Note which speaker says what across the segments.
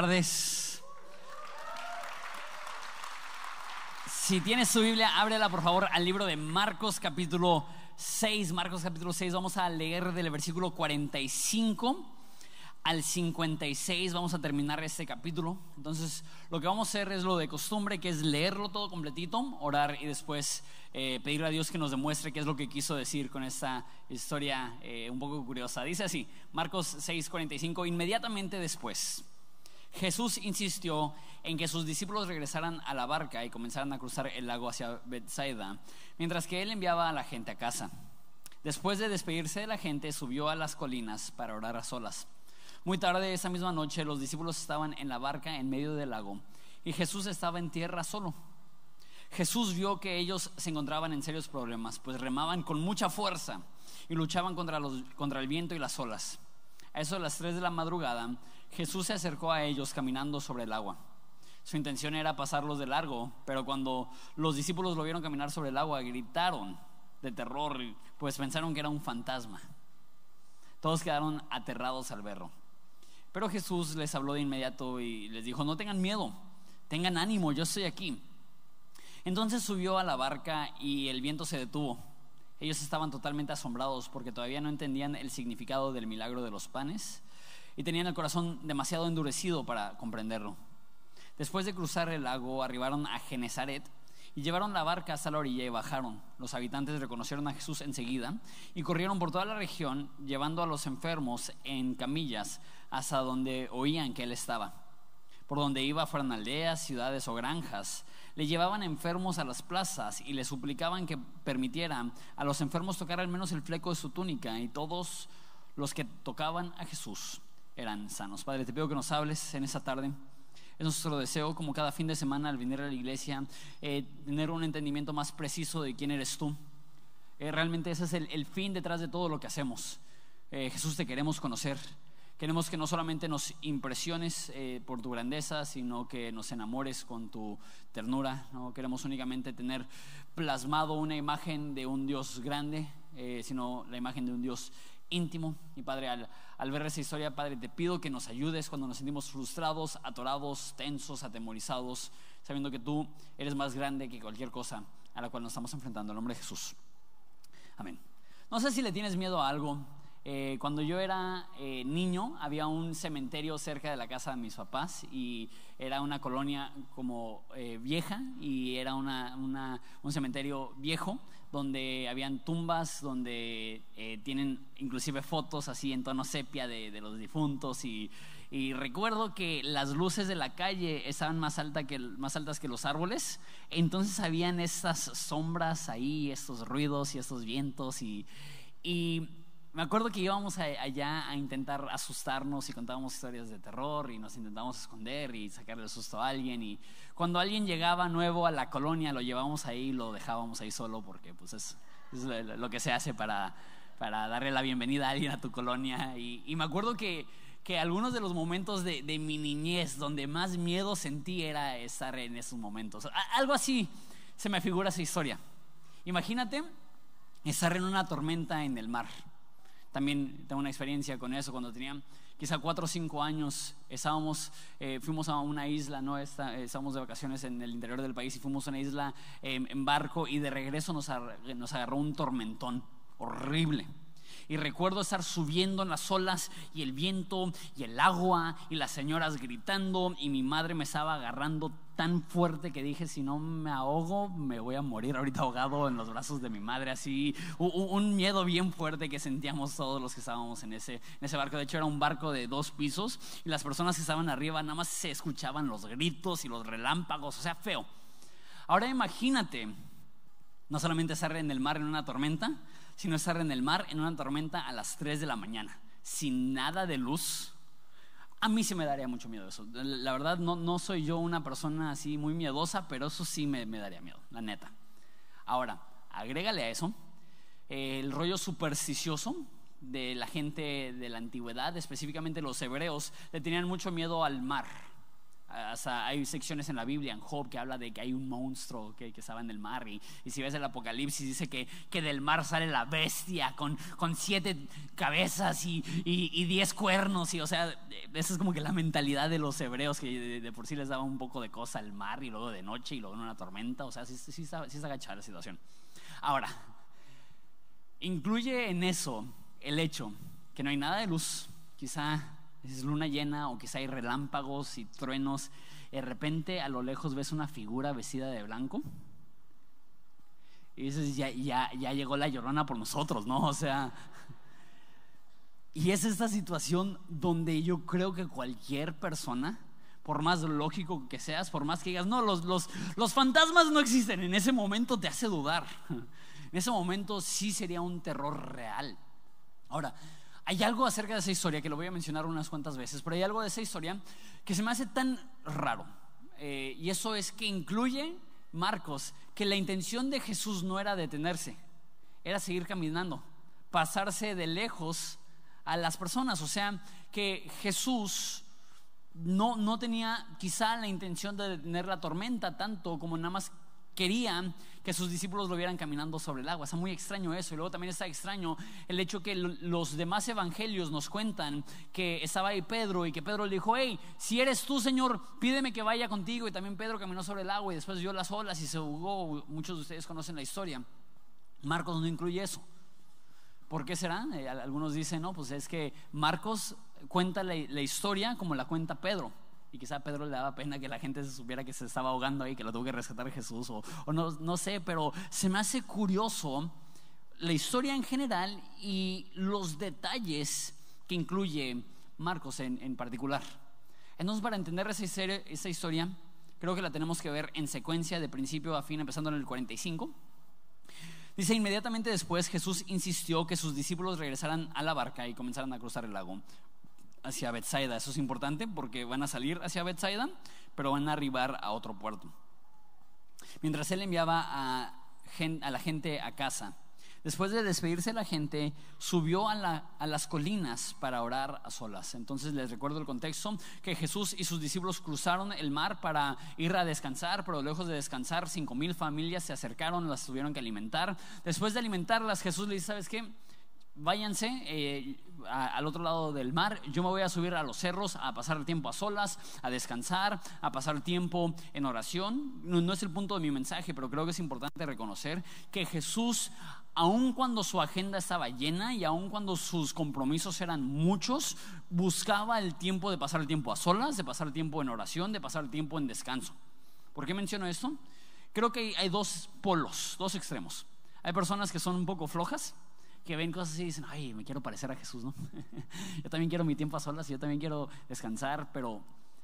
Speaker 1: tardes. Si tienes su Biblia, ábrela por favor al libro de Marcos capítulo 6. Marcos capítulo 6, vamos a leer del versículo 45 al 56. Vamos a terminar este capítulo. Entonces, lo que vamos a hacer es lo de costumbre, que es leerlo todo completito, orar y después eh, pedirle a Dios que nos demuestre qué es lo que quiso decir con esta historia eh, un poco curiosa. Dice así, Marcos 6, 45, inmediatamente después. Jesús insistió en que sus discípulos regresaran a la barca y comenzaran a cruzar el lago hacia Bethsaida, mientras que él enviaba a la gente a casa. Después de despedirse de la gente, subió a las colinas para orar a solas. Muy tarde esa misma noche, los discípulos estaban en la barca en medio del lago y Jesús estaba en tierra solo. Jesús vio que ellos se encontraban en serios problemas, pues remaban con mucha fuerza y luchaban contra, los, contra el viento y las olas. A eso de las 3 de la madrugada, Jesús se acercó a ellos caminando sobre el agua. Su intención era pasarlos de largo, pero cuando los discípulos lo vieron caminar sobre el agua, gritaron de terror, pues pensaron que era un fantasma. Todos quedaron aterrados al verlo. Pero Jesús les habló de inmediato y les dijo, no tengan miedo, tengan ánimo, yo estoy aquí. Entonces subió a la barca y el viento se detuvo. Ellos estaban totalmente asombrados porque todavía no entendían el significado del milagro de los panes y tenían el corazón demasiado endurecido para comprenderlo. Después de cruzar el lago, arribaron a Genezaret y llevaron la barca hasta la orilla y bajaron. Los habitantes reconocieron a Jesús enseguida y corrieron por toda la región llevando a los enfermos en camillas hasta donde oían que él estaba. Por donde iba fueran aldeas, ciudades o granjas. Le llevaban enfermos a las plazas y le suplicaban que permitieran a los enfermos tocar al menos el fleco de su túnica y todos los que tocaban a Jesús eran sanos. Padre, te pido que nos hables en esa tarde. Es nuestro deseo, como cada fin de semana al venir a la iglesia, eh, tener un entendimiento más preciso de quién eres tú. Eh, realmente ese es el, fin detrás de todo lo que hacemos. Eh, Jesús, te queremos conocer. Queremos que no solamente nos impresiones por tu grandeza, sino que nos enamores con tu ternura. No queremos únicamente tener plasmado una imagen de un Dios grande, sino la imagen de un Dios íntimo. Y Padre, al, ver esa historia, Padre, te pido que nos ayudes cuando nos sentimos frustrados, atorados, tensos, atemorizados, sabiendo que tú eres más grande que cualquier cosa a la cual nos estamos enfrentando. En nombre de Jesús. Amén. No sé si le tienes miedo a algo. Eh, cuando yo era eh, niño había un cementerio cerca de la casa de mis papás y era una colonia como eh, vieja y era una, un cementerio viejo donde habían tumbas, donde tienen inclusive fotos así en tono sepia de, los difuntos y, recuerdo que las luces de la calle estaban más, alta que, más altas que los árboles, entonces habían estas sombras ahí, estos ruidos y estos vientos y, y me acuerdo que íbamos allá a intentar asustarnos y contábamos historias de terror y nos intentábamos esconder y sacarle el susto a alguien. Y cuando alguien llegaba nuevo a la colonia, lo llevábamos ahí y lo dejábamos ahí solo porque pues es, lo que se hace para, para, darle la bienvenida a alguien a tu colonia. Y, me acuerdo que, que, algunos de los momentos de, de, mi niñez donde más miedo sentí era estar en esos momentos. Algo así se me figura esa historia. Imagínate estar en una tormenta en el mar también tengo una experiencia con eso. Cuando tenía quizá cuatro o cinco años, estábamos, eh, fuimos a una isla, ¿no? estábamos de vacaciones en el interior del país y fuimos a una isla em, en barco y de regreso nos, nos agarró un tormentón horrible. Y recuerdo estar subiendo en las olas y el viento y el agua y las señoras gritando y mi madre me estaba agarrando tan fuerte que dije, si no me ahogo, me voy a morir ahorita ahogado en los brazos de mi madre. Así, un, miedo bien fuerte que sentíamos todos los que estábamos en ese, en ese barco. De hecho, era un barco de dos pisos y las personas que estaban arriba nada más se escuchaban los gritos y los relámpagos, o sea, feo. Ahora imagínate, no solamente estar en el mar en una tormenta, sino estar en el mar en una tormenta a las 3 de la mañana, sin nada de luz. A mí sí me daría mucho miedo eso. La verdad, no, no soy yo una persona así muy miedosa, pero eso sí me, me daría miedo, la neta. Ahora, agrégale a eso el rollo supersticioso de la gente de la antigüedad, específicamente los hebreos, le tenían mucho miedo al mar. Hay secciones en la Biblia, en Job, que habla de que hay un monstruo que, estaba en el mar. Y, si ves el Apocalipsis, dice que, del mar sale la bestia con, siete cabezas y, y, diez cuernos. Y o sea, esa es como que la mentalidad de los hebreos, que de, por sí les daba un poco de cosa el mar y luego de noche y luego en una tormenta. O sea, sí, sí, sí, sí está agachada la situación. Ahora, incluye en eso el hecho que no hay nada de luz, quizá es luna llena o quizá hay relámpagos y truenos. De repente a lo lejos ves una figura vestida de blanco. Y dices, ya, ya, ya llegó la llorona por nosotros, ¿no? O sea, y es esta situación donde yo creo que cualquier persona, por más lógico que seas, por más que digas, no, los, los, los fantasmas no existen, en ese momento te hace dudar. En ese momento sí sería un terror real. Ahora, hay algo acerca de esa historia que lo voy a mencionar unas cuantas veces, pero hay algo de esa historia que se me hace tan raro. Eh, y eso es que incluye, Marcos, que la intención de Jesús no era detenerse, era seguir caminando, pasarse de lejos a las personas. O sea, que Jesús no, no tenía quizá la intención de detener la tormenta tanto como nada más querían que sus discípulos lo vieran caminando sobre el agua. Está muy extraño eso. Y luego también está extraño el hecho que los demás evangelios nos cuentan que estaba ahí Pedro y que Pedro le dijo, hey, si eres tú, Señor, pídeme que vaya contigo. Y también Pedro caminó sobre el agua y después vio las olas y se ahogó. Muchos de ustedes conocen la historia. Marcos no incluye eso. ¿Por qué será? Eh, algunos dicen, no, pues es que Marcos cuenta la historia como la cuenta Pedro. Y quizá a Pedro le daba pena que la gente se supiera que se estaba ahogando ahí, que lo tuvo que rescatar Jesús, o, no, no sé, pero se me hace curioso la historia en general y los detalles que incluye Marcos en, en particular. Entonces, para entender esa historia, esa historia, creo que la tenemos que ver en secuencia de principio a fin, empezando en el 45. Dice, inmediatamente después Jesús insistió que sus discípulos regresaran a la barca y comenzaran a cruzar el lago hacia Bethsaida. Eso es importante porque van a salir hacia Bethsaida, pero van a arribar a otro puerto. Mientras él enviaba a, la gente a casa, después de despedirse de la gente, subió a, las colinas para orar a solas. Entonces les recuerdo el contexto, que Jesús y sus discípulos cruzaron el mar para ir a descansar, pero lejos de descansar, cinco mil familias se acercaron, las tuvieron que alimentar. Después de alimentarlas, Jesús les dice, ¿sabes qué? Váyanse eh, al otro lado del mar, yo me voy a subir a los cerros a pasar el tiempo a solas, a descansar, a pasar el tiempo en oración. No, es el punto de mi mensaje, pero creo que es importante reconocer que Jesús, aun cuando su agenda estaba llena y aun cuando sus compromisos eran muchos, buscaba el tiempo de pasar el tiempo a solas, de pasar el tiempo en oración, de pasar el tiempo en descanso. ¿Por qué menciono esto? Creo que hay dos polos, dos extremos. Hay personas que son un poco flojas, que ven cosas y dicen, ay, me quiero parecer a Jesús, ¿no? yo también quiero mi tiempo a solas, yo también quiero descansar, pero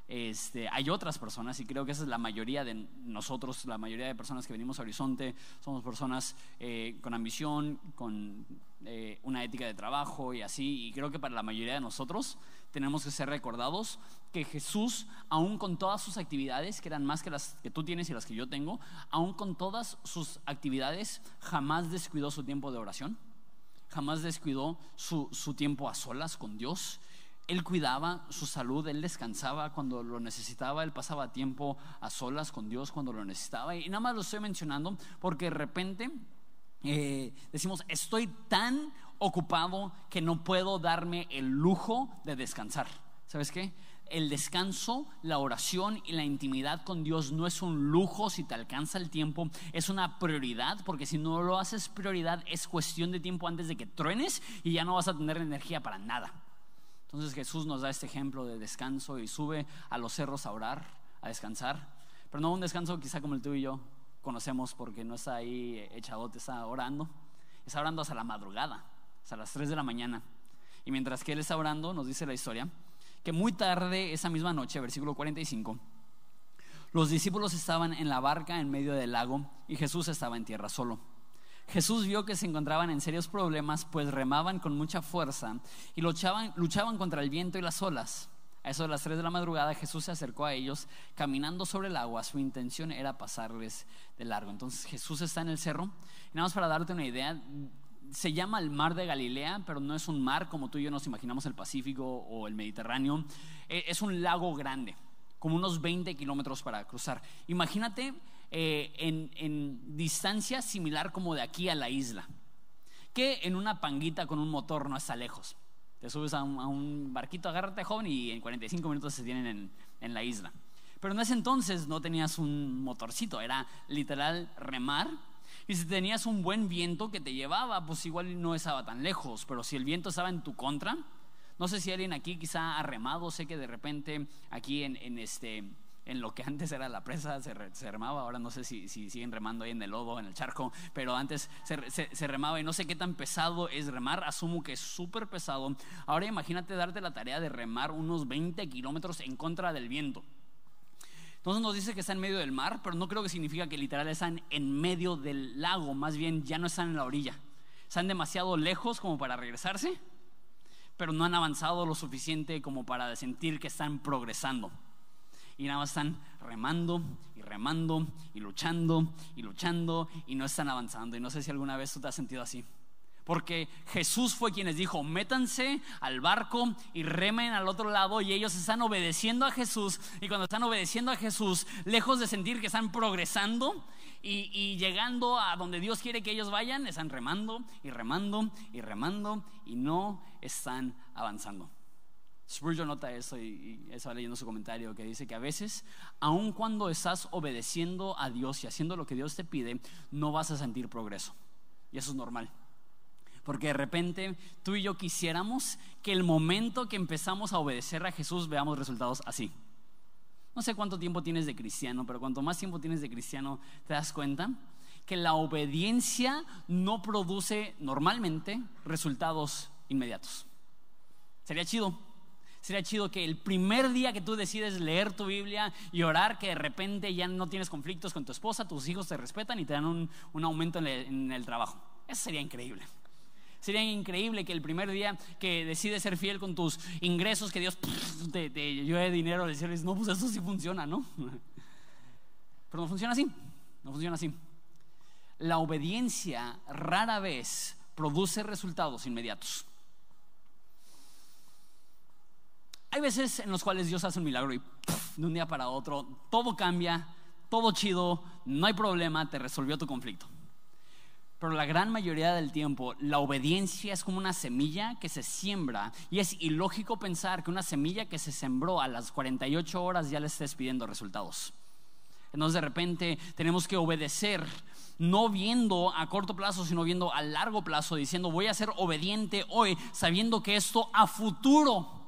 Speaker 1: este, hay otras personas y creo que esa es la mayoría de nosotros, la mayoría de personas que venimos a Horizonte, somos personas eh, con ambición, con eh, una ética de trabajo y así, y creo que para la mayoría de nosotros tenemos que ser recordados que Jesús, aún con todas sus actividades, que eran más que las que tú tienes y las que yo tengo, aún con todas sus actividades, jamás descuidó su tiempo de oración jamás descuidó su, tiempo a solas con Dios. Él cuidaba su salud, él descansaba cuando lo necesitaba, él pasaba tiempo a solas con Dios cuando lo necesitaba. Y nada más lo estoy mencionando porque de repente eh, decimos, estoy tan ocupado que no puedo darme el lujo de descansar. ¿Sabes qué? El descanso, la oración y la intimidad con Dios no es un lujo si te alcanza el tiempo, es una prioridad, porque si no lo haces prioridad es cuestión de tiempo antes de que truenes y ya no vas a tener energía para nada. Entonces Jesús nos da este ejemplo de descanso y sube a los cerros a orar, a descansar, pero no un descanso quizá como el tú y yo conocemos porque no está ahí echadote, está orando, está orando hasta la madrugada, hasta las 3 de la mañana. Y mientras que él está orando, nos dice la historia, que muy tarde esa misma noche, versículo 45, los discípulos estaban en la barca en medio del lago y Jesús estaba en tierra solo. Jesús vio que se encontraban en serios problemas, pues remaban con mucha fuerza y luchaban, luchaban contra el viento y las olas. A eso de las 3 de la madrugada Jesús se acercó a ellos caminando sobre el agua. Su intención era pasarles de largo. Entonces Jesús está en el cerro. Y nada más para darte una idea, se llama el mar de Galilea, pero no es un mar como tú y yo nos imaginamos el Pacífico o el Mediterráneo. E, es un lago grande, como unos 20 kilómetros para cruzar. Imagínate eh, en, distancia similar como de aquí a la isla, que en una panguita con un motor no está lejos. Te subes a un, barquito, agárrate joven y en 45 minutos se tienen en, en la isla. Pero en ese entonces no tenías un motorcito, era literal remar. Y si tenías un buen viento que te llevaba, pues igual no estaba tan lejos. Pero si el viento estaba en tu contra, no sé si alguien aquí quizá ha remado, sé que de repente aquí en, este, en lo que antes era la presa se, remaba, ahora no sé si, siguen remando ahí en el lodo, en el charco, pero antes se, se remaba y no sé qué tan pesado es remar, asumo que es súper pesado. Ahora imagínate darte la tarea de remar unos 20 kilómetros en contra del viento. Entonces nos dice que está en medio del mar, pero no creo que significa que literal están en medio del lago, más bien ya no están en la orilla. Están demasiado lejos como para regresarse, pero no han avanzado lo suficiente como para sentir que están progresando. Y nada más están remando y remando y luchando y luchando y no están avanzando. Y no sé si alguna vez tú te has sentido así. Porque Jesús fue quien les dijo, métanse al barco y remen al otro lado y ellos están obedeciendo a Jesús. Y cuando están obedeciendo a Jesús, lejos de sentir que están progresando y, llegando a donde Dios quiere que ellos vayan, están remando y remando y remando y no están avanzando. Spurgeon nota eso y, y estaba leyendo su comentario que dice que a veces, aun cuando estás obedeciendo a Dios y haciendo lo que Dios te pide, no vas a sentir progreso. Y eso es normal. Porque de repente tú y yo quisiéramos que el momento que empezamos a obedecer a Jesús veamos resultados así. No sé cuánto tiempo tienes de cristiano, pero cuanto más tiempo tienes de cristiano, te das cuenta que la obediencia no produce normalmente resultados inmediatos. Sería chido. Sería chido que el primer día que tú decides leer tu Biblia y orar, que de repente ya no tienes conflictos con tu esposa, tus hijos te respetan y te dan un, aumento en el, trabajo. Eso sería increíble. Sería increíble que el primer día que decides ser fiel con tus ingresos, que Dios te, te lleve dinero, decirles, no, pues eso sí funciona, ¿no? Pero no funciona así, no funciona así. La obediencia rara vez produce resultados inmediatos. Hay veces en los cuales Dios hace un milagro y de un día para otro todo cambia, todo chido, no hay problema, te resolvió tu conflicto. Pero la gran mayoría del tiempo la obediencia es como una semilla que se siembra y es ilógico pensar que una semilla que se sembró a las 48 horas ya le estés pidiendo resultados. Entonces de repente tenemos que obedecer, no viendo a corto plazo, sino viendo a largo plazo, diciendo voy a ser obediente hoy, sabiendo que esto a futuro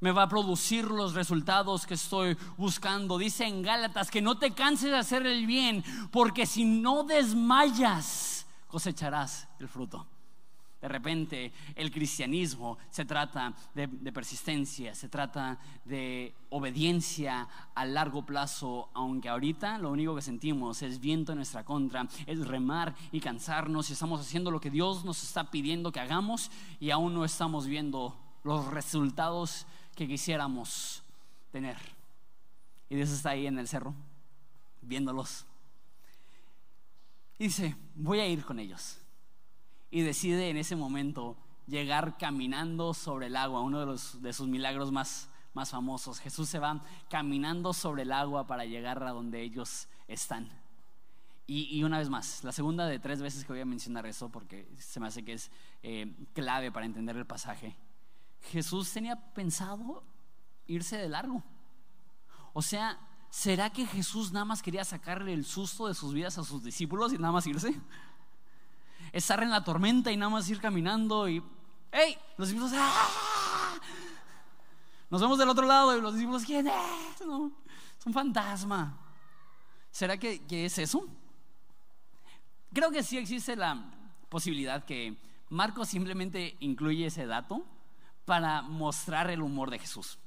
Speaker 1: me va a producir los resultados que estoy buscando. Dice en Gálatas que no te canses de hacer el bien, porque si no desmayas, cosecharás el fruto. De repente el cristianismo se trata de, persistencia, se trata de obediencia a largo plazo, aunque ahorita lo único que sentimos es viento en nuestra contra, es remar y cansarnos y estamos haciendo lo que Dios nos está pidiendo que hagamos y aún no estamos viendo los resultados que quisiéramos tener. Y Dios está ahí en el cerro, viéndolos. Y dice, voy a ir con ellos. Y decide en ese momento llegar caminando sobre el agua, uno de, los, de sus milagros más, más famosos. Jesús se va caminando sobre el agua para llegar a donde ellos están. Y, una vez más, la segunda de tres veces que voy a mencionar eso, porque se me hace que es eh, clave para entender el pasaje. Jesús tenía pensado irse de largo. O sea, ¿será que Jesús nada más quería sacarle el susto de sus vidas a sus discípulos y nada más irse? Estar en la tormenta y nada más ir caminando y, ¡hey! Los discípulos, ¡ah! Nos vemos del otro lado y los discípulos, ¿quién es? No, es un fantasma. ¿Será que, que es eso? Creo que sí existe la posibilidad que Marcos simplemente incluye ese dato para mostrar el humor de Jesús.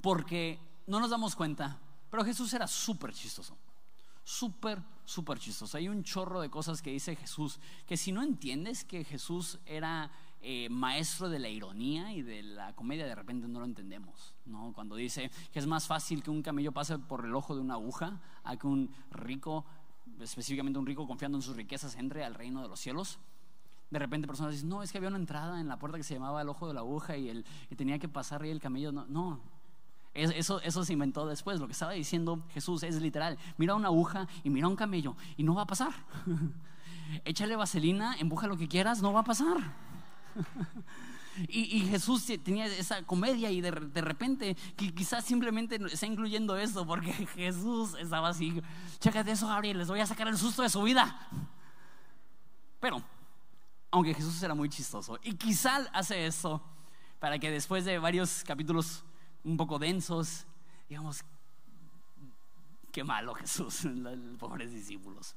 Speaker 1: Porque no nos damos cuenta, pero Jesús era súper chistoso. Súper, súper chistoso. Hay un chorro de cosas que dice Jesús, que si no entiendes que Jesús era eh, maestro de la ironía y de la comedia, de repente no lo entendemos. ¿no? Cuando dice que es más fácil que un camello pase por el ojo de una aguja a que un rico, específicamente un rico confiando en sus riquezas, entre al reino de los cielos de repente personas dicen, no, es que había una entrada en la puerta que se llamaba el ojo de la aguja y, el, y tenía que pasar ahí el camello. No, no, Eso, eso se inventó después. Lo que estaba diciendo Jesús es literal. Mira una aguja y mira un camello y no va a pasar. Échale vaselina, empuja lo que quieras, no va a pasar. Y, Jesús tenía esa comedia y de, repente quizás simplemente está incluyendo eso porque Jesús estaba así, chécate eso Gabriel, les voy a sacar el susto de su vida. Pero, aunque Jesús era muy chistoso y quizás hace eso para que después de varios capítulos un poco densos, digamos, qué malo Jesús, los pobres discípulos.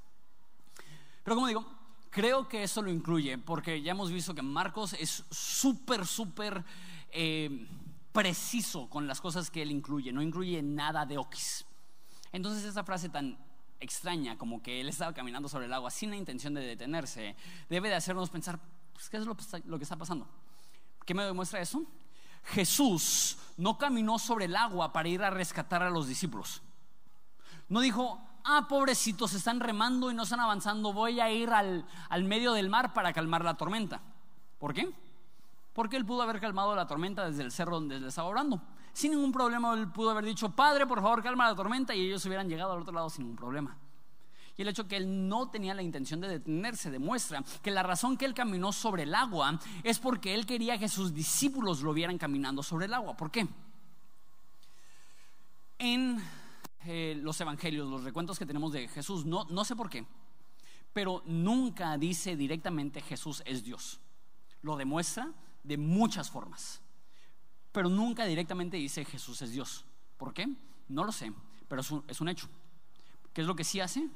Speaker 1: Pero como digo, Creo que eso lo incluye, porque ya hemos visto que Marcos es súper, súper eh, preciso con las cosas que él incluye, no incluye nada de oquis. Entonces esa frase tan extraña, como que él estaba caminando sobre el agua sin la intención de detenerse, debe de hacernos pensar, pues, ¿qué es lo, que está pasando? ¿Qué me demuestra eso? Jesús no caminó sobre el agua para ir a rescatar a los discípulos. No dijo, ah, pobrecitos, están remando y no están avanzando, voy a ir al, al medio del mar para calmar la tormenta. ¿Por qué? Porque él pudo haber calmado la tormenta desde el cerro donde le estaba orando. Sin ningún problema, él pudo haber dicho, Padre, por favor, calma la tormenta, y ellos hubieran llegado al otro lado sin ningún problema. Y el hecho que él no tenía la intención de detenerse demuestra que la razón que él caminó sobre el agua es porque él quería que sus discípulos lo vieran caminando sobre el agua. ¿Por qué? En eh, los evangelios, los recuentos que tenemos de Jesús, no, no sé por qué, pero nunca dice directamente Jesús es Dios. Lo demuestra de muchas formas, pero nunca directamente dice Jesús es Dios. ¿Por qué? No lo sé, pero es un, hecho. ¿Qué es lo que sí hace?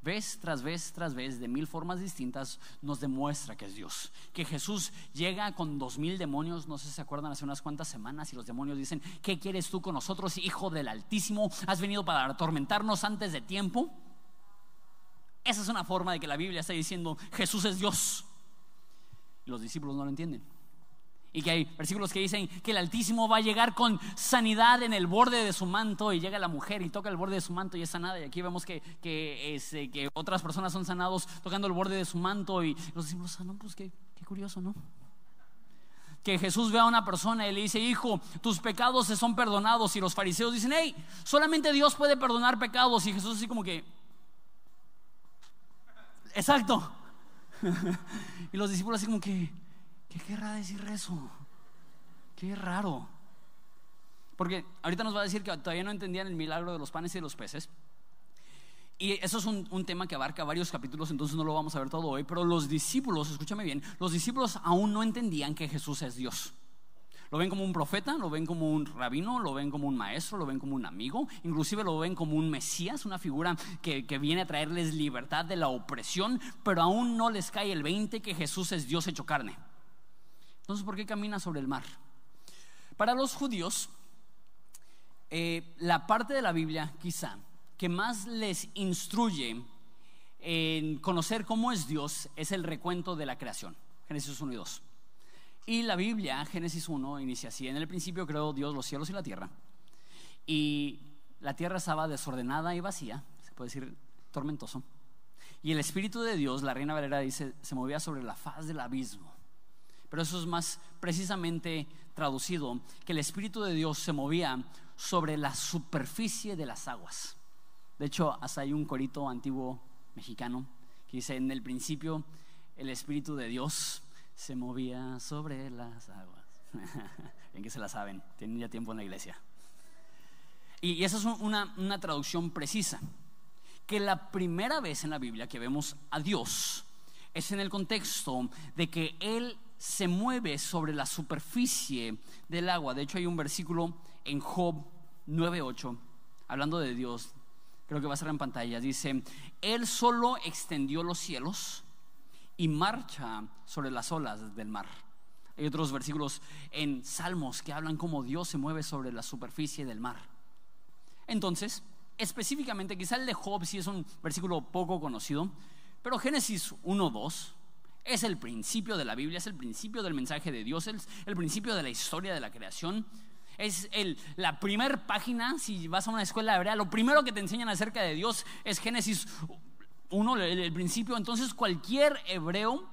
Speaker 1: vez tras vez tras vez, de mil formas distintas, nos demuestra que es Dios. Que Jesús llega con dos mil demonios, no sé si se acuerdan, hace unas cuantas semanas, y los demonios dicen, ¿qué quieres tú con nosotros, hijo del Altísimo? ¿Has venido para atormentarnos antes de tiempo? Esa es una forma de que la Biblia está diciendo, Jesús es Dios. Y los discípulos no lo entienden. Y que hay versículos que dicen que el Altísimo va a llegar con sanidad en el borde de su manto y llega la mujer y toca el borde de su manto y es sanada. Y aquí vemos que, que, eh, que otras personas son sanados tocando el borde de su manto y los discípulos, ah, no, pues qué, qué curioso, ¿no? Que Jesús ve a una persona y le dice, hijo, tus pecados se son perdonados. Y los fariseos dicen, hey, solamente Dios puede perdonar pecados. Y Jesús así como que, exacto. y los discípulos así como que, ¿Qué querrá decir eso? Qué raro. Porque ahorita nos va a decir que todavía no entendían el milagro de los panes y de los peces. Y eso es un, tema que abarca varios capítulos, entonces no lo vamos a ver todo hoy. Pero los discípulos, escúchame bien, los discípulos aún no entendían que Jesús es Dios. Lo ven como un profeta, lo ven como un rabino, lo ven como un maestro, lo ven como un amigo, inclusive lo ven como un Mesías, una figura que, que viene a traerles libertad de la opresión, pero aún no les cae el 20 que Jesús es Dios hecho carne. Entonces, ¿por qué camina sobre el mar? Para los judíos, eh, la parte de la Biblia quizá que más les instruye en conocer cómo es Dios es el recuento de la creación, Génesis 1 y 2. Y la Biblia, Génesis 1, inicia así, en el principio creó Dios los cielos y la tierra. Y la tierra estaba desordenada y vacía, se puede decir tormentoso. Y el Espíritu de Dios, la Reina Valera dice, se movía sobre la faz del abismo pero eso es más precisamente traducido, que el Espíritu de Dios se movía sobre la superficie de las aguas. De hecho, hasta hay un corito antiguo mexicano que dice, en el principio el Espíritu de Dios se movía sobre las aguas. Bien que se la saben, tienen ya tiempo en la iglesia. Y esa es una, una traducción precisa, que la primera vez en la Biblia que vemos a Dios es en el contexto de que Él se mueve sobre la superficie del agua. De hecho, hay un versículo en Job 9:8, hablando de Dios, creo que va a ser en pantalla. Dice: Él solo extendió los cielos y marcha sobre las olas del mar. Hay otros versículos en Salmos que hablan como Dios se mueve sobre la superficie del mar. Entonces, específicamente, quizá el de Job sí es un versículo poco conocido, pero Génesis 1:2 es el principio de la Biblia, es el principio del mensaje de Dios, es el principio de la historia de la creación. Es el, la primera página, si vas a una escuela hebrea, lo primero que te enseñan acerca de Dios es Génesis 1, el, el principio. Entonces cualquier hebreo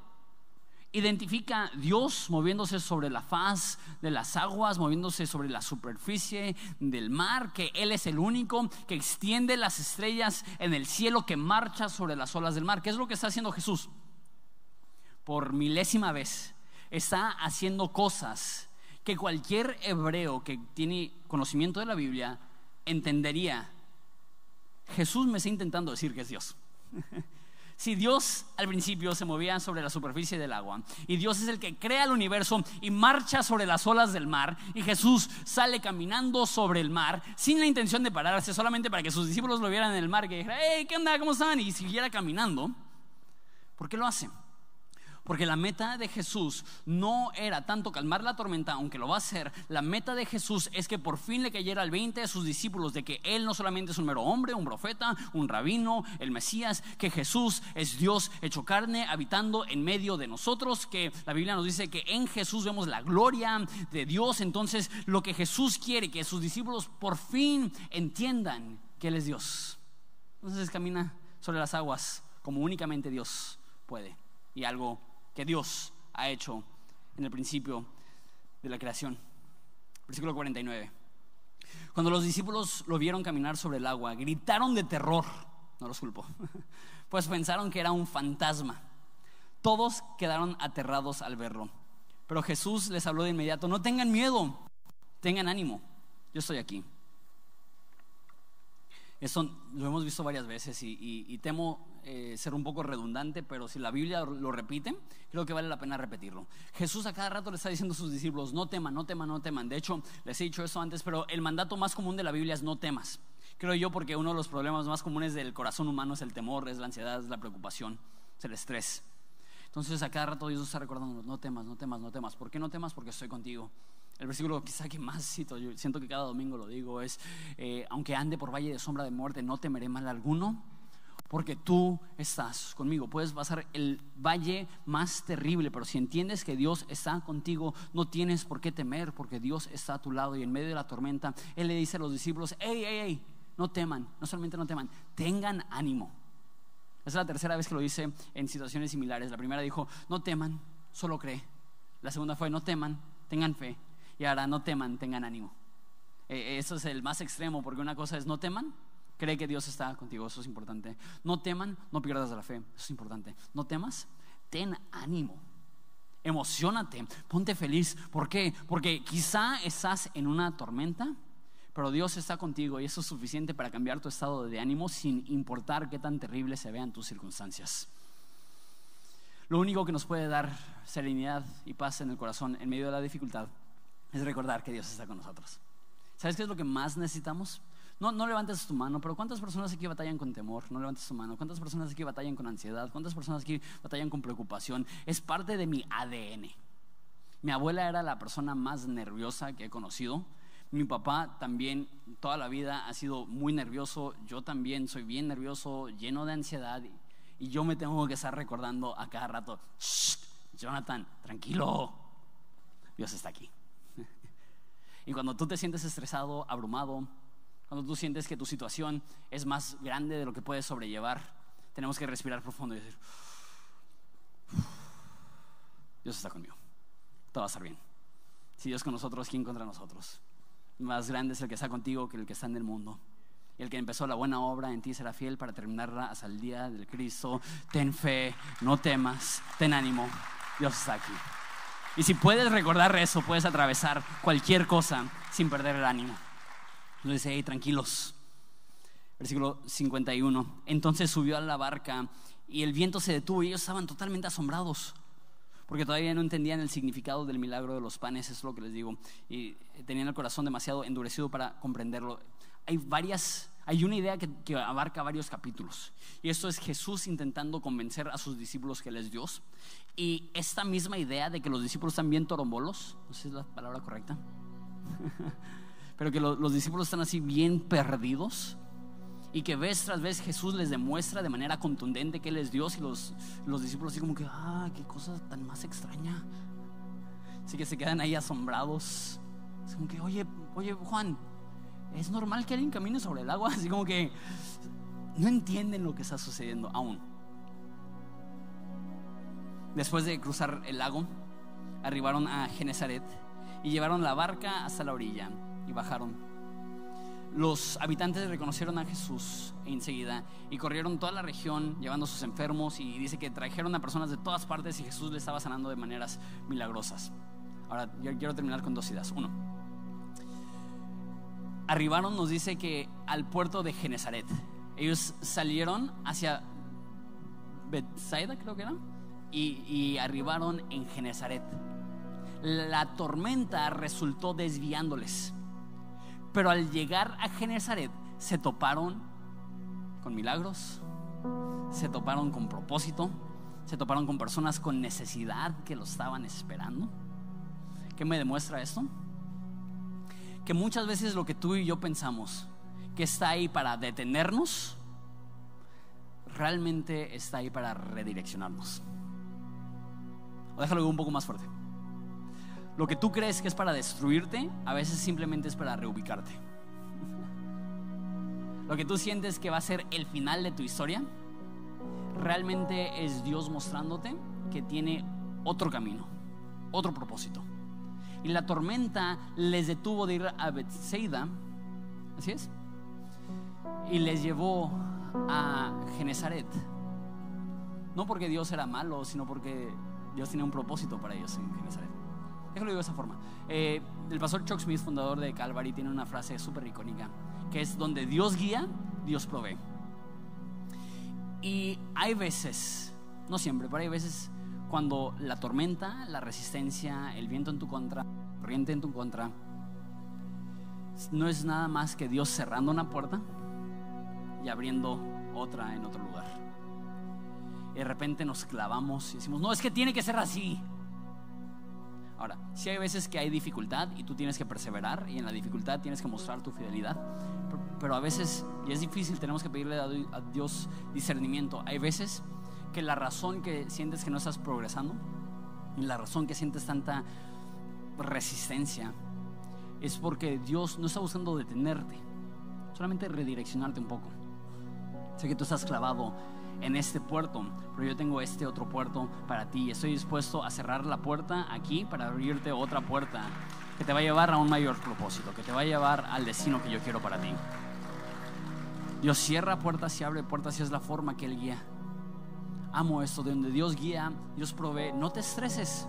Speaker 1: identifica Dios moviéndose sobre la faz de las aguas, moviéndose sobre la superficie del mar, que Él es el único que extiende las estrellas en el cielo, que marcha sobre las olas del mar. ¿Qué es lo que está haciendo Jesús? Por milésima vez está haciendo cosas que cualquier hebreo que tiene conocimiento de la Biblia entendería. Jesús me está intentando decir que es Dios. Si Dios al principio se movía sobre la superficie del agua y Dios es el que crea el universo y marcha sobre las olas del mar y Jesús sale caminando sobre el mar sin la intención de pararse, solamente para que sus discípulos lo vieran en el mar, que dijera, hey, ¿qué onda? ¿Cómo están? Y siguiera caminando, ¿por qué lo hace? Porque la meta de Jesús no era tanto calmar la tormenta, aunque lo va a hacer. La meta de Jesús es que por fin le cayera al 20 de sus discípulos de que Él no solamente es un mero hombre, un profeta, un rabino, el Mesías, que Jesús es Dios hecho carne, habitando en medio de nosotros, que la Biblia nos dice que en Jesús vemos la gloria de Dios. Entonces, lo que Jesús quiere que sus discípulos por fin entiendan que Él es Dios. Entonces camina sobre las aguas como únicamente Dios puede. Y algo que Dios ha hecho en el principio de la creación. Versículo 49. Cuando los discípulos lo vieron caminar sobre el agua, gritaron de terror, no los culpo, pues pensaron que era un fantasma. Todos quedaron aterrados al verlo. Pero Jesús les habló de inmediato, no tengan miedo, tengan ánimo, yo estoy aquí. Eso lo hemos visto varias veces y, temo eh, ser un poco redundante, pero si la Biblia lo repite, creo que vale la pena repetirlo. Jesús a cada rato le está diciendo a sus discípulos, no teman, no teman, no teman. De hecho, les he dicho eso antes, pero el mandato más común de la Biblia es no temas. Creo yo porque uno de los problemas más comunes del corazón humano es el temor, es la ansiedad, es la preocupación, es el estrés. Entonces a cada rato Dios está recordando, no temas, no temas, no temas. ¿Por qué no temas? Porque estoy contigo. El versículo quizá que más cito, yo siento que cada domingo lo digo, es, eh, aunque ande por valle de sombra de muerte, no temeré mal alguno, porque tú estás conmigo. Puedes pasar el valle más terrible, pero si entiendes que Dios está contigo, no tienes por qué temer, porque Dios está a tu lado y en medio de la tormenta, Él le dice a los discípulos, hey, hey, hey, no teman, no solamente no teman, tengan ánimo. Esa es la tercera vez que lo dice en situaciones similares. La primera dijo, no teman, solo cree. La segunda fue, no teman, tengan fe y ahora no teman, tengan ánimo. Eh, eso es el más extremo, porque una cosa es no teman, cree que Dios está contigo, eso es importante. No teman, no pierdas la fe, eso es importante. No temas, ten ánimo. Emocionate, ponte feliz. ¿Por qué? Porque quizá estás en una tormenta, pero Dios está contigo y eso es suficiente para cambiar tu estado de ánimo sin importar qué tan terrible se vean tus circunstancias. Lo único que nos puede dar serenidad y paz en el corazón en medio de la dificultad es recordar que Dios está con nosotros. ¿Sabes qué es lo que más necesitamos? No, no levantes tu mano, pero ¿cuántas personas aquí batallan con temor? No levantes tu mano. ¿Cuántas personas aquí batallan con ansiedad? ¿Cuántas personas aquí batallan con preocupación? Es parte de mi ADN. Mi abuela era la persona más nerviosa que he conocido. Mi papá también toda la vida ha sido muy nervioso. Yo también soy bien nervioso, lleno de ansiedad. Y yo me tengo que estar recordando a cada rato, Jonathan, tranquilo, Dios está aquí. Y cuando tú te sientes estresado, abrumado, cuando tú sientes que tu situación es más grande de lo que puedes sobrellevar, tenemos que respirar profundo y decir, Dios está conmigo, todo va a estar bien. Si Dios con nosotros, ¿quién contra nosotros? Más grande es el que está contigo que el que está en el mundo. Y el que empezó la buena obra en ti será fiel para terminarla hasta el día del Cristo. Ten fe, no temas, ten ánimo. Dios está aquí. Y si puedes recordar eso, puedes atravesar cualquier cosa sin perder el ánimo. Lo dice, ahí tranquilos. Versículo 51. Entonces subió a la barca y el viento se detuvo y ellos estaban totalmente asombrados porque todavía no entendían el significado del milagro de los panes, es lo que les digo, y tenían el corazón demasiado endurecido para comprenderlo. Hay varias hay una idea que, abarca varios capítulos. Y esto es Jesús intentando convencer a sus discípulos que Él es Dios. Y esta misma idea de que los discípulos están bien torombolos, no sé si es la palabra correcta, pero que los discípulos están así bien perdidos. Y que vez tras vez Jesús les demuestra de manera contundente que Él es Dios. Y los, los discípulos así como que, ah, qué cosa tan más extraña. Así que se quedan ahí asombrados. Es como que, oye, oye, Juan, es normal que alguien camine sobre el agua, así como que no entienden lo que está sucediendo aún. Después de cruzar el lago, arribaron a Genezaret y llevaron la barca hasta la orilla y bajaron. Los habitantes reconocieron a Jesús enseguida y corrieron toda la región llevando a sus enfermos y dice que trajeron a personas de todas partes y Jesús le estaba sanando de maneras milagrosas. Ahora, yo quiero terminar con dos ideas. Uno, arribaron, nos dice que al puerto de Genezaret. Ellos salieron hacia Bethsaida, creo que era, y, y arribaron en Genezaret. La tormenta resultó desviándoles, pero al llegar a Genezaret se toparon con milagros, se toparon con propósito, se toparon con personas con necesidad que lo estaban esperando. ¿Qué me demuestra esto? Que muchas veces lo que tú y yo pensamos que está ahí para detenernos, realmente está ahí para redireccionarnos. O déjalo un poco más fuerte. Lo que tú crees que es para destruirte, a veces simplemente es para reubicarte. Lo que tú sientes que va a ser el final de tu historia, realmente es Dios mostrándote que tiene otro camino, otro propósito. Y la tormenta les detuvo de ir a Bethsaida, así es, y les llevó a Genezaret. No porque Dios era malo, sino porque Dios tenía un propósito para ellos en Genezaret. Déjalo digo de esa forma. Eh, el pastor Chuck Smith, fundador de Calvary, tiene una frase súper icónica, que es donde Dios guía, Dios provee. Y hay veces, no siempre, pero hay veces cuando la tormenta, la resistencia, el viento en tu contra, corriente en tu contra, no es nada más que Dios cerrando una puerta y abriendo otra en otro lugar. Y de repente nos clavamos y decimos, no, es que tiene que ser así. Ahora, si hay veces que hay dificultad y tú tienes que perseverar y en la dificultad tienes que mostrar tu fidelidad, pero a veces, y es difícil, tenemos que pedirle a Dios discernimiento. Hay veces que la razón que sientes que no estás progresando y la razón que sientes tanta resistencia es porque Dios no está buscando detenerte, solamente redireccionarte un poco. Sé que tú estás clavado en este puerto, pero yo tengo este otro puerto para ti. Estoy dispuesto a cerrar la puerta aquí para abrirte otra puerta que te va a llevar a un mayor propósito, que te va a llevar al destino que yo quiero para ti. Dios cierra puertas y abre puertas y es la forma que Él guía. Amo esto, de donde Dios guía, Dios provee. No te estreses.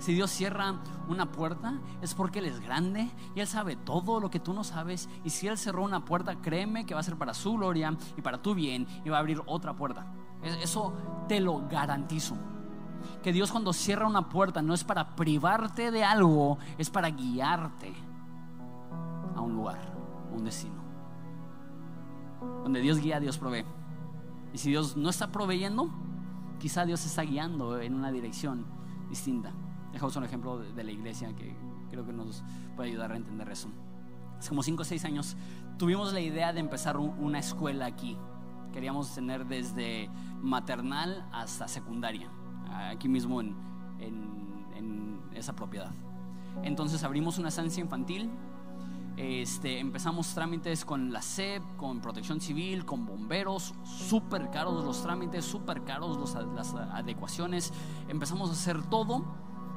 Speaker 1: Si Dios cierra una puerta es porque Él es grande y Él sabe todo lo que tú no sabes. Y si Él cerró una puerta, créeme que va a ser para su gloria y para tu bien y va a abrir otra puerta. Eso te lo garantizo. Que Dios cuando cierra una puerta no es para privarte de algo, es para guiarte a un lugar, un destino. Donde Dios guía, Dios provee. Y si Dios no está proveyendo, quizá Dios está guiando en una dirección distinta. Dejamos un ejemplo de, la iglesia que creo que nos puede ayudar a entender eso. Hace como 5 o 6 años tuvimos la idea de empezar una escuela aquí. Queríamos tener desde maternal hasta secundaria, aquí mismo en, en esa propiedad. Entonces abrimos una estancia infantil este, empezamos trámites con la SEP, con protección civil, con bomberos, súper caros los trámites, súper caros las adecuaciones. Empezamos a hacer todo,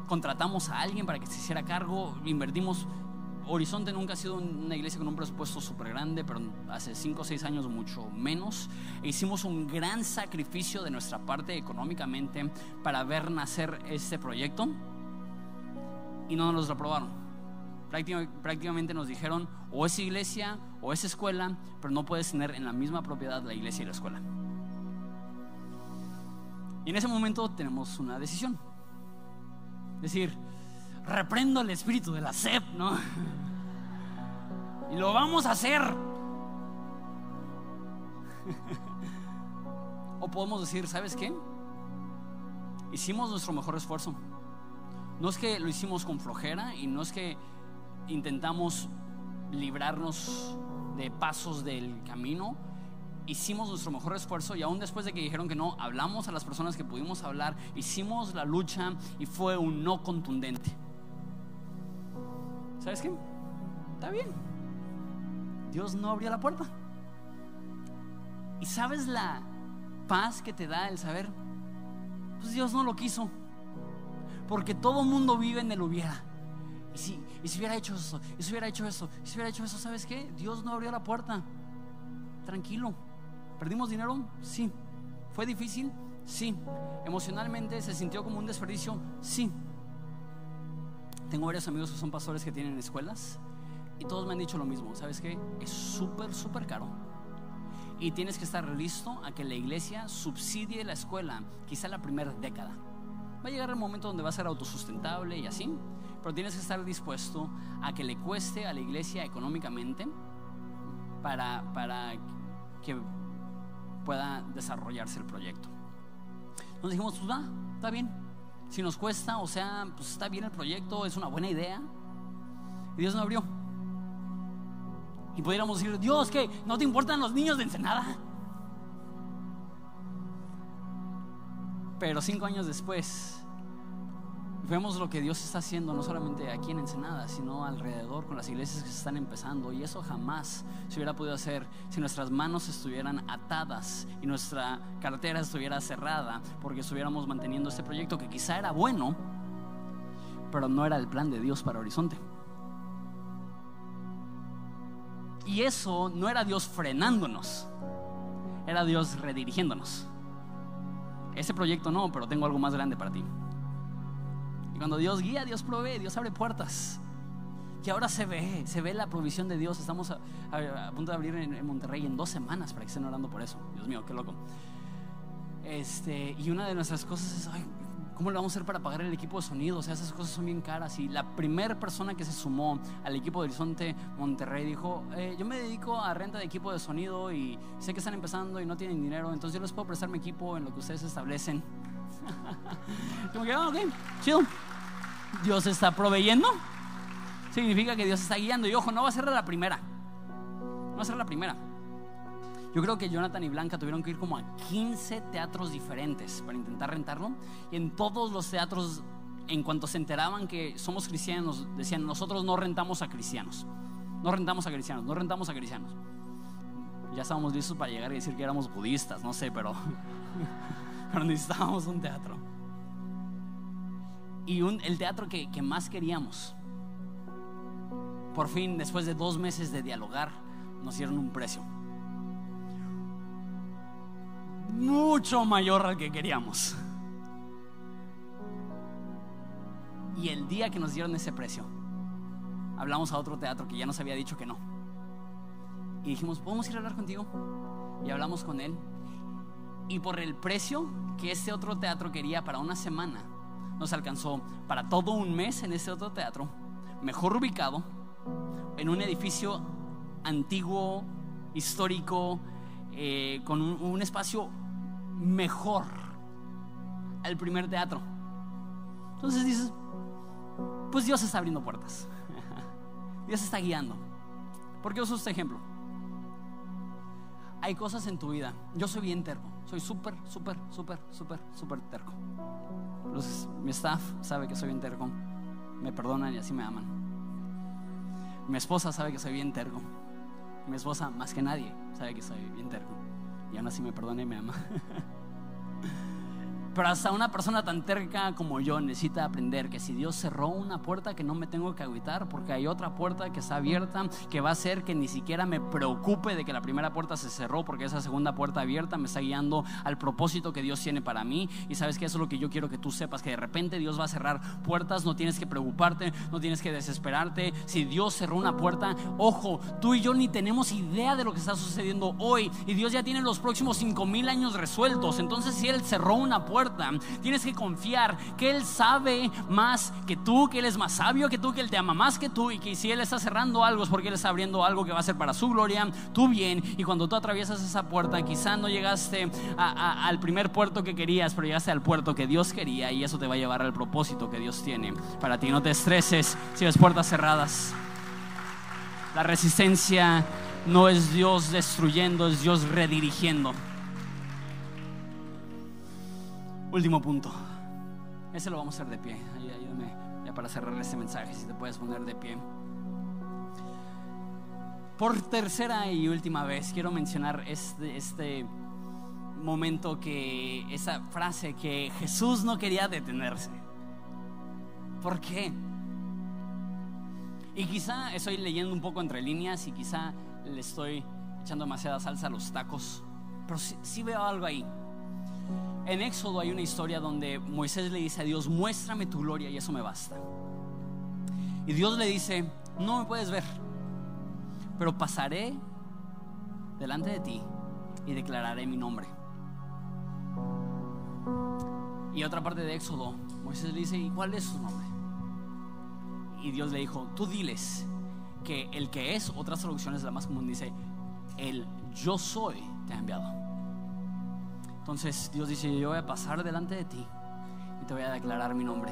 Speaker 1: contratamos a alguien para que se hiciera cargo, invertimos. Horizonte nunca ha sido una iglesia con un presupuesto súper grande, pero hace 5 o 6 años mucho menos. E hicimos un gran sacrificio de nuestra parte económicamente para ver nacer este proyecto y no nos lo aprobaron prácticamente nos dijeron o es iglesia o es escuela, pero no puedes tener en la misma propiedad la iglesia y la escuela. Y en ese momento tenemos una decisión. Es decir, reprendo el espíritu de la SEP, ¿no? Y lo vamos a hacer. O podemos decir, ¿sabes qué? Hicimos nuestro mejor esfuerzo. No es que lo hicimos con flojera y no es que intentamos librarnos de pasos del camino, hicimos nuestro mejor esfuerzo y aún después de que dijeron que no, hablamos a las personas que pudimos hablar, hicimos la lucha y fue un no contundente. ¿Sabes qué? Está bien. Dios no abrió la puerta. ¿Y sabes la paz que te da el saber? Pues Dios no lo quiso. Porque todo mundo vive en el hubiera. Y si, y si hubiera hecho eso, y si hubiera hecho eso, y si hubiera hecho eso, ¿sabes qué? Dios no abrió la puerta. Tranquilo. ¿Perdimos dinero? Sí. ¿Fue difícil? Sí. ¿Emocionalmente se sintió como un desperdicio? Sí. Tengo varios amigos que son pastores que tienen escuelas y todos me han dicho lo mismo. ¿Sabes qué? Es súper, súper caro. Y tienes que estar listo a que la iglesia subsidie la escuela, quizá la primera década. Va a llegar el momento donde va a ser autosustentable y así, pero tienes que estar dispuesto a que le cueste a la iglesia económicamente para, para que pueda desarrollarse el proyecto. Nos dijimos, pues va, está bien. Si nos cuesta, o sea, pues está bien el proyecto, es una buena idea. Y Dios no abrió. Y pudiéramos decir, Dios, ¿qué? ¿No te importan los niños de Ensenada? Pero cinco años después, vemos lo que Dios está haciendo, no solamente aquí en Ensenada, sino alrededor con las iglesias que se están empezando. Y eso jamás se hubiera podido hacer si nuestras manos estuvieran atadas y nuestra cartera estuviera cerrada, porque estuviéramos manteniendo este proyecto que quizá era bueno, pero no era el plan de Dios para Horizonte. Y eso no era Dios frenándonos, era Dios redirigiéndonos. Ese proyecto no, pero tengo algo más grande para ti. Cuando Dios guía, Dios provee, Dios abre puertas. Y ahora se ve, se ve la provisión de Dios. Estamos a, punto de abrir en, Monterrey en dos semanas para que estén orando por eso. Dios mío, qué loco. Este, y una de nuestras cosas es, ay, ¿cómo lo vamos a hacer para pagar el equipo de sonido? O sea, esas cosas son bien caras. Y la primera persona que se sumó al equipo de Horizonte Monterrey dijo, eh, yo me dedico a renta de equipo de sonido y sé que están empezando y no tienen dinero, entonces yo les puedo prestar mi equipo en lo que ustedes establecen. Como que, oh, ok, chido. Dios está proveyendo. Significa que Dios está guiando. Y ojo, no va a ser la primera. No va a ser la primera. Yo creo que Jonathan y Blanca tuvieron que ir como a 15 teatros diferentes para intentar rentarlo. Y en todos los teatros, en cuanto se enteraban que somos cristianos, decían, nosotros no rentamos a cristianos. No rentamos a cristianos, no rentamos a cristianos. Ya estábamos listos para llegar y decir que éramos budistas, no sé, pero, pero necesitábamos un teatro. Y el teatro que, que más queríamos, por fin, después de dos meses de dialogar, nos dieron un precio mucho mayor al que queríamos. Y el día que nos dieron ese precio, hablamos a otro teatro que ya nos había dicho que no. Y dijimos, ¿podemos ir a hablar contigo? Y hablamos con él. Y por el precio que ese otro teatro quería para una semana, nos alcanzó para todo un mes en ese otro teatro, mejor ubicado, en un edificio antiguo, histórico, eh, con un espacio mejor al primer teatro. Entonces dices, pues Dios está abriendo puertas. Dios está guiando. ¿Por qué uso este ejemplo? Hay cosas en tu vida. Yo soy bien terco. Soy súper, súper, súper, súper, súper terco. mi staff sabe que soy bien. Me perdonan y así me aman. Mi esposa sabe que soy bien terco. Mi esposa, más que nadie, sabe que soy bien terco y aún así me perdona y me ama. Pero hasta una persona tan terca como yo necesita aprender que si Dios cerró una puerta que no me tengo que agüitar porque hay otra puerta que está abierta que va a hacer que ni siquiera me preocupe de que la primera puerta se cerró porque esa segunda puerta abierta me está guiando al propósito que Dios tiene para mí y sabes que eso es lo que yo quiero que tú sepas que de repente Dios va a cerrar puertas, no tienes que preocuparte, no tienes que desesperarte. Si Dios cerró una puerta, ojo, tú y yo ni tenemos idea de lo que está sucediendo hoy y Dios ya tiene los próximos cinco mil años resueltos. Entonces si Él cerró una puerta, tienes que confiar que Él sabe más que tú, que Él es más sabio que tú, que Él te ama más que tú y que si Él está cerrando algo es porque Él está abriendo algo que va a ser para su gloria, tu bien. Y cuando tú atraviesas esa puerta, quizá no llegaste al primer puerto que querías, pero llegaste al puerto que Dios quería y eso te va a llevar al propósito que Dios tiene para ti. No te estreses si ves puertas cerradas. La resistencia no es Dios destruyendo, es Dios redirigiendo. Último punto. Ese lo vamos a hacer de pie. Ayúdame ya para cerrar este mensaje, si te puedes poner de pie. Por tercera y última vez quiero mencionar este, este momento que esa frase que Jesús no quería detenerse. ¿Por qué? Y quizá estoy leyendo un poco entre líneas y quizá le estoy echando demasiada salsa a los tacos, pero sí, veo algo ahí. En Éxodo hay una historia donde Moisés le dice a Dios, muéstrame tu gloria y eso me basta. Y Dios le dice, no me puedes ver, pero pasaré delante de ti y declararé mi nombre. Y otra parte de Éxodo, Moisés le dice, ¿y cuál es su nombre? Y Dios le dijo, tú diles que el que es, otras traducciones, la más común dice, el yo soy te ha enviado. Entonces Dios dice, yo voy a pasar delante de ti y te voy a declarar mi nombre.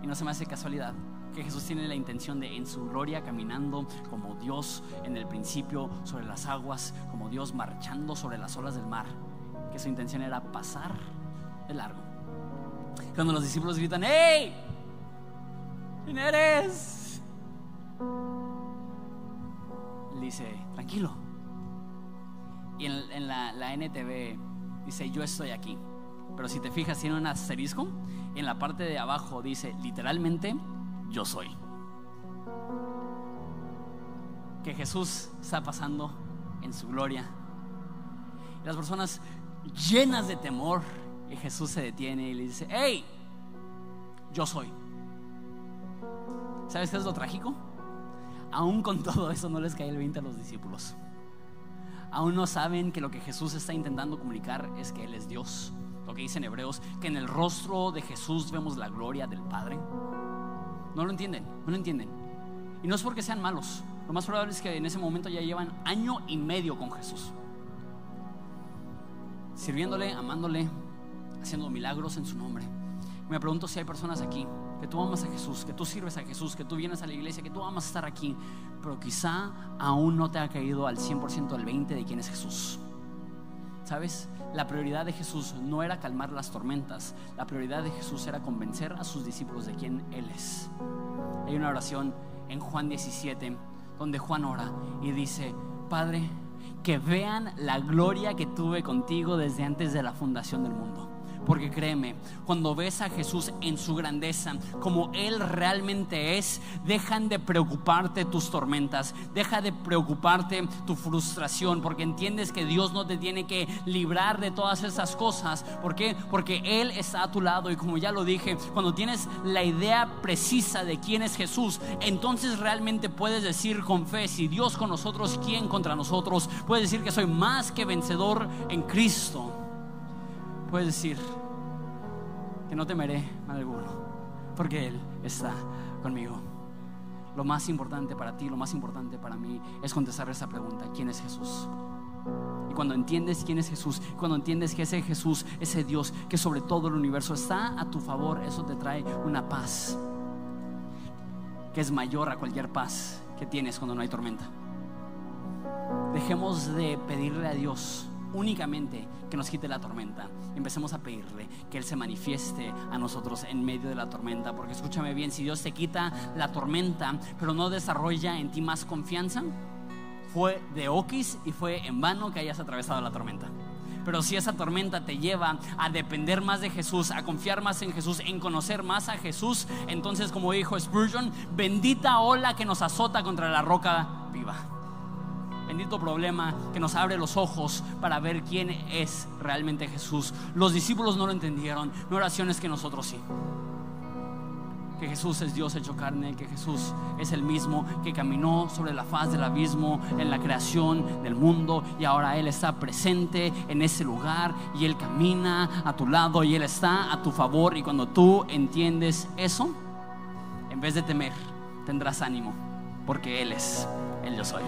Speaker 1: Y no se me hace casualidad que Jesús tiene la intención de en su gloria caminando como Dios en el principio sobre las aguas, como Dios marchando sobre las olas del mar, que su intención era pasar de largo. Cuando los discípulos gritan, ¡Hey! ¿Quién eres? Le dice, tranquilo. Y en, la, la, NTV dice, yo estoy aquí. Pero si te fijas, tiene un asterisco. En la parte de abajo dice, literalmente, yo soy. Que Jesús está pasando en su gloria. las personas llenas de temor, y Jesús se detiene y le dice, hey, yo soy. ¿Sabes qué es lo trágico? Aún con todo eso no les cae el 20 a los discípulos. Aún no saben que lo que Jesús está intentando comunicar es que Él es Dios. Lo que dice en Hebreos, que en el rostro de Jesús vemos la gloria del Padre. No lo entienden, no lo entienden. Y no es porque sean malos. Lo más probable es que en ese momento ya llevan año y medio con Jesús. Sirviéndole, amándole, haciendo milagros en su nombre. Me pregunto si hay personas aquí que tú amas a Jesús, que tú sirves a Jesús, que tú vienes a la iglesia, que tú amas estar aquí, pero quizá aún no te ha caído al 100% el 20 de quién es Jesús. ¿Sabes? La prioridad de Jesús no era calmar las tormentas, la prioridad de Jesús era convencer a sus discípulos de quién Él es. Hay una oración en Juan 17 donde Juan ora y dice, Padre, que vean la gloria que tuve contigo desde antes de la fundación del mundo. Porque créeme, cuando ves a Jesús en su grandeza, como Él realmente es, dejan de preocuparte tus tormentas, deja de preocuparte tu frustración, porque entiendes que Dios no te tiene que librar de todas esas cosas. ¿Por qué? Porque Él está a tu lado y como ya lo dije, cuando tienes la idea precisa de quién es Jesús, entonces realmente puedes decir con fe, si Dios con nosotros, ¿quién contra nosotros? Puedes decir que soy más que vencedor en Cristo. Puedes decir, que no temeré mal alguno, porque Él está conmigo. Lo más importante para ti, lo más importante para mí es contestar esa pregunta, ¿quién es Jesús? Y cuando entiendes quién es Jesús, cuando entiendes que ese Jesús, ese Dios que sobre todo el universo está a tu favor, eso te trae una paz que es mayor a cualquier paz que tienes cuando no hay tormenta. Dejemos de pedirle a Dios únicamente que nos quite la tormenta. Empecemos a pedirle que Él se manifieste a nosotros en medio de la tormenta. Porque escúchame bien, si Dios te quita la tormenta, pero no desarrolla en ti más confianza, fue de oquis y fue en vano que hayas atravesado la tormenta. Pero si esa tormenta te lleva a depender más de Jesús, a confiar más en Jesús, en conocer más a Jesús, entonces como dijo Spurgeon, bendita ola que nos azota contra la roca viva bendito problema que nos abre los ojos para ver quién es realmente Jesús. Los discípulos no lo entendieron, no oraciones que nosotros sí. Que Jesús es Dios hecho carne, que Jesús es el mismo que caminó sobre la faz del abismo en la creación del mundo y ahora Él está presente en ese lugar y Él camina a tu lado y Él está a tu favor y cuando tú entiendes eso, en vez de temer, tendrás ánimo porque Él es el yo soy.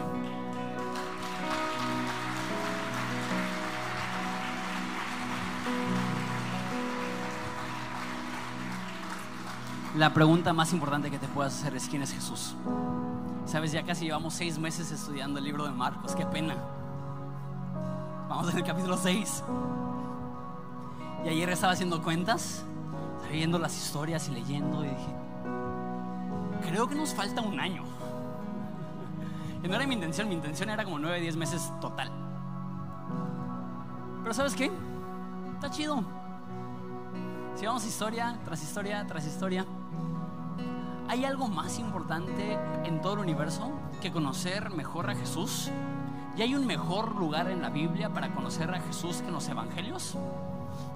Speaker 1: La pregunta más importante que te puedas hacer es quién es Jesús. Sabes, ya casi llevamos seis meses estudiando el libro de Marcos, qué pena. Vamos en el capítulo 6. Y ayer estaba haciendo cuentas, viendo las historias y leyendo y dije, creo que nos falta un año. Y no era mi intención, mi intención era como nueve, diez meses total. Pero ¿sabes qué? Está chido. Si vamos historia tras historia tras historia, ¿hay algo más importante en todo el universo que conocer mejor a Jesús? ¿Y hay un mejor lugar en la Biblia para conocer a Jesús que en los evangelios?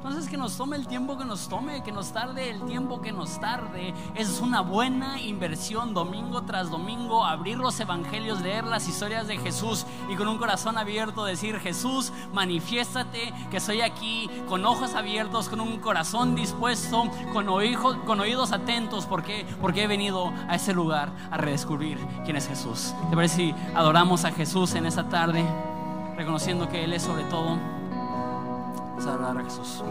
Speaker 1: Entonces que nos tome el tiempo que nos tome, que nos tarde el tiempo que nos tarde. Es una buena inversión domingo tras domingo abrir los evangelios, leer las historias de Jesús y con un corazón abierto decir, Jesús, manifiéstate que soy aquí con ojos abiertos, con un corazón dispuesto, con, oídos, con oídos atentos, porque, porque he venido a ese lugar a redescubrir quién es Jesús. ¿Te parece si adoramos a Jesús en esta tarde, reconociendo que Él es sobre todo? Vamos a adorar a Jesús.